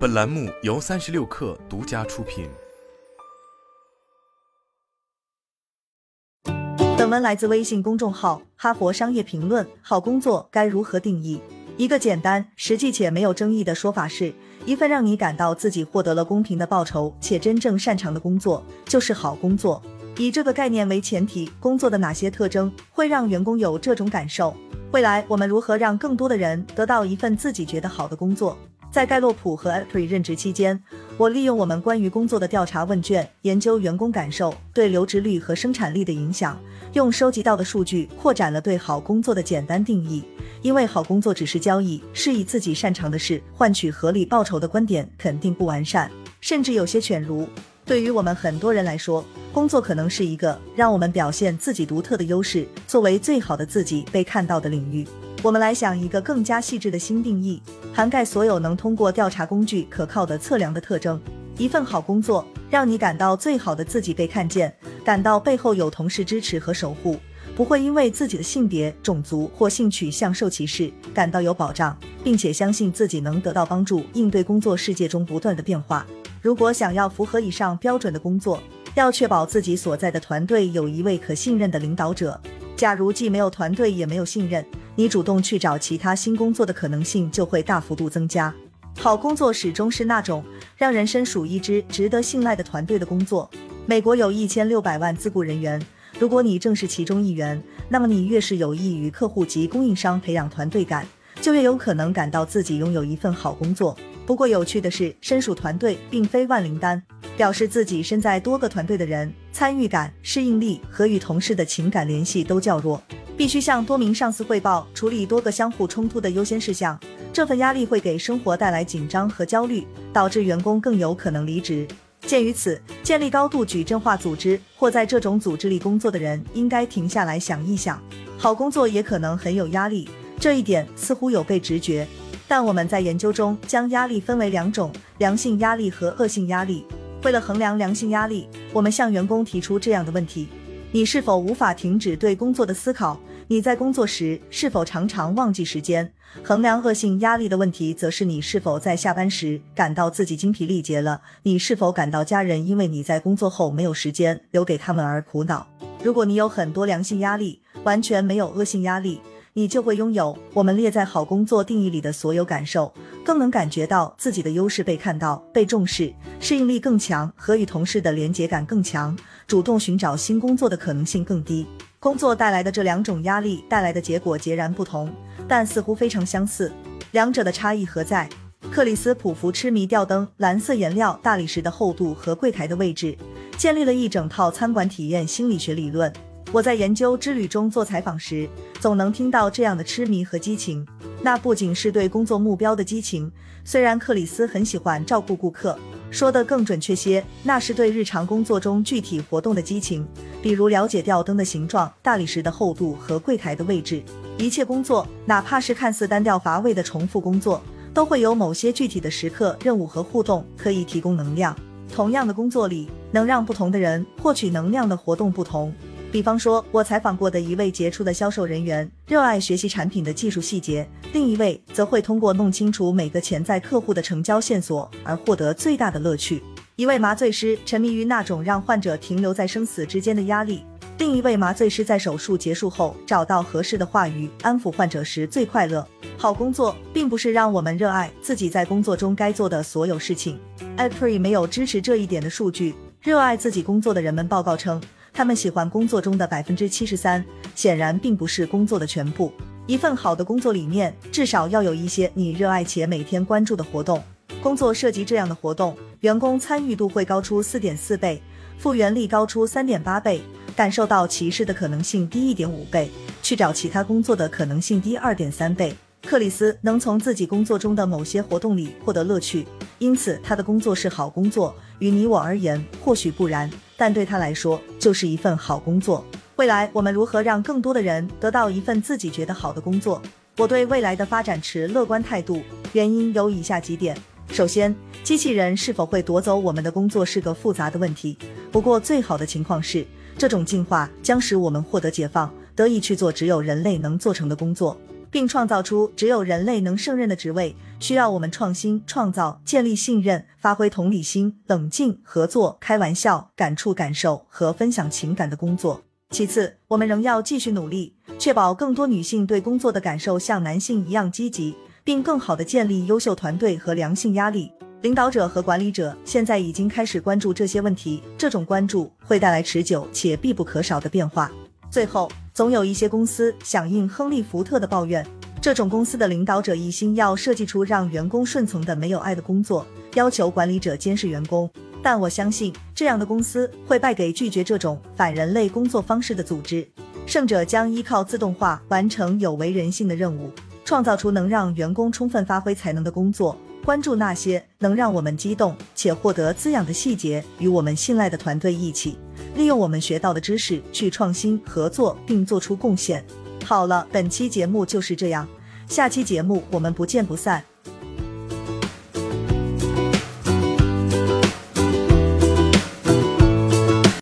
本栏目由三十六氪独家出品。本文来自微信公众号《哈佛商业评论》。好工作该如何定义？一个简单、实际且没有争议的说法是：一份让你感到自己获得了公平的报酬且真正擅长的工作，就是好工作。以这个概念为前提，工作的哪些特征会让员工有这种感受？未来我们如何让更多的人得到一份自己觉得好的工作？在盖洛普和艾普瑞任职期间，我利用我们关于工作的调查问卷，研究员工感受对留职率和生产力的影响，用收集到的数据扩展了对好工作的简单定义。因为好工作只是交易，是以自己擅长的事换取合理报酬的观点肯定不完善，甚至有些犬儒。对于我们很多人来说，工作可能是一个让我们表现自己独特的优势，作为最好的自己被看到的领域。我们来想一个更加细致的新定义，涵盖所有能通过调查工具可靠的测量的特征。一份好工作，让你感到最好的自己被看见，感到背后有同事支持和守护，不会因为自己的性别、种族或性取向受歧视，感到有保障，并且相信自己能得到帮助，应对工作世界中不断的变化。如果想要符合以上标准的工作，要确保自己所在的团队有一位可信任的领导者。假如既没有团队也没有信任，你主动去找其他新工作的可能性就会大幅度增加。好工作始终是那种让人身属一支值得信赖的团队的工作。美国有一千六百万自雇人员，如果你正是其中一员，那么你越是有意与客户及供应商培养团队感，就越有可能感到自己拥有一份好工作。不过有趣的是，身属团队并非万灵丹。表示自己身在多个团队的人，参与感、适应力和与同事的情感联系都较弱，必须向多名上司汇报，处理多个相互冲突的优先事项。这份压力会给生活带来紧张和焦虑，导致员工更有可能离职。鉴于此，建立高度矩阵化组织或在这种组织里工作的人，应该停下来想一想：好工作也可能很有压力，这一点似乎有被直觉。但我们在研究中将压力分为两种：良性压力和恶性压力。为了衡量良性压力，我们向员工提出这样的问题：你是否无法停止对工作的思考？你在工作时是否常常忘记时间？衡量恶性压力的问题，则是你是否在下班时感到自己精疲力竭了？你是否感到家人因为你在工作后没有时间留给他们而苦恼？如果你有很多良性压力，完全没有恶性压力。你就会拥有我们列在好工作定义里的所有感受，更能感觉到自己的优势被看到、被重视，适应力更强，和与同事的连结感更强，主动寻找新工作的可能性更低。工作带来的这两种压力带来的结果截然不同，但似乎非常相似。两者的差异何在？克里斯普福痴迷吊灯、蓝色颜料、大理石的厚度和柜台的位置，建立了一整套餐馆体验心理学理论。我在研究之旅中做采访时，总能听到这样的痴迷和激情。那不仅是对工作目标的激情，虽然克里斯很喜欢照顾顾客，说的更准确些，那是对日常工作中具体活动的激情，比如了解吊灯的形状、大理石的厚度和柜台的位置。一切工作，哪怕是看似单调乏味的重复工作，都会有某些具体的时刻、任务和互动可以提供能量。同样的工作里，能让不同的人获取能量的活动不同。比方说，我采访过的一位杰出的销售人员，热爱学习产品的技术细节；另一位则会通过弄清楚每个潜在客户的成交线索而获得最大的乐趣。一位麻醉师沉迷于那种让患者停留在生死之间的压力；另一位麻醉师在手术结束后找到合适的话语安抚患者时最快乐。好工作并不是让我们热爱自己在工作中该做的所有事情。Apri 没有支持这一点的数据。热爱自己工作的人们报告称。他们喜欢工作中的百分之七十三，显然并不是工作的全部。一份好的工作里面，至少要有一些你热爱且每天关注的活动。工作涉及这样的活动，员工参与度会高出四点四倍，复原力高出三点八倍，感受到歧视的可能性低一点五倍，去找其他工作的可能性低二点三倍。克里斯能从自己工作中的某些活动里获得乐趣，因此他的工作是好工作。与你我而言，或许不然。但对他来说，就是一份好工作。未来我们如何让更多的人得到一份自己觉得好的工作？我对未来的发展持乐观态度，原因有以下几点：首先，机器人是否会夺走我们的工作是个复杂的问题。不过，最好的情况是，这种进化将使我们获得解放，得以去做只有人类能做成的工作，并创造出只有人类能胜任的职位，需要我们创新、创造、建立信任、发挥同理心、冷静、合作、开玩笑、感触、感受和分享情感的工作。其次，我们仍要继续努力，确保更多女性对工作的感受像男性一样积极，并更好地建立优秀团队和良性压力。领导者和管理者现在已经开始关注这些问题，这种关注会带来持久且必不可少的变化。最后，总有一些公司响应亨利·福特的抱怨，这种公司的领导者一心要设计出让员工顺从的没有爱的工作，要求管理者监视员工。但我相信，这样的公司会败给拒绝这种反人类工作方式的组织。胜者将依靠自动化完成有违人性的任务，创造出能让员工充分发挥才能的工作。关注那些能让我们激动且获得滋养的细节，与我们信赖的团队一起，利用我们学到的知识去创新、合作并做出贡献。好了，本期节目就是这样，下期节目我们不见不散。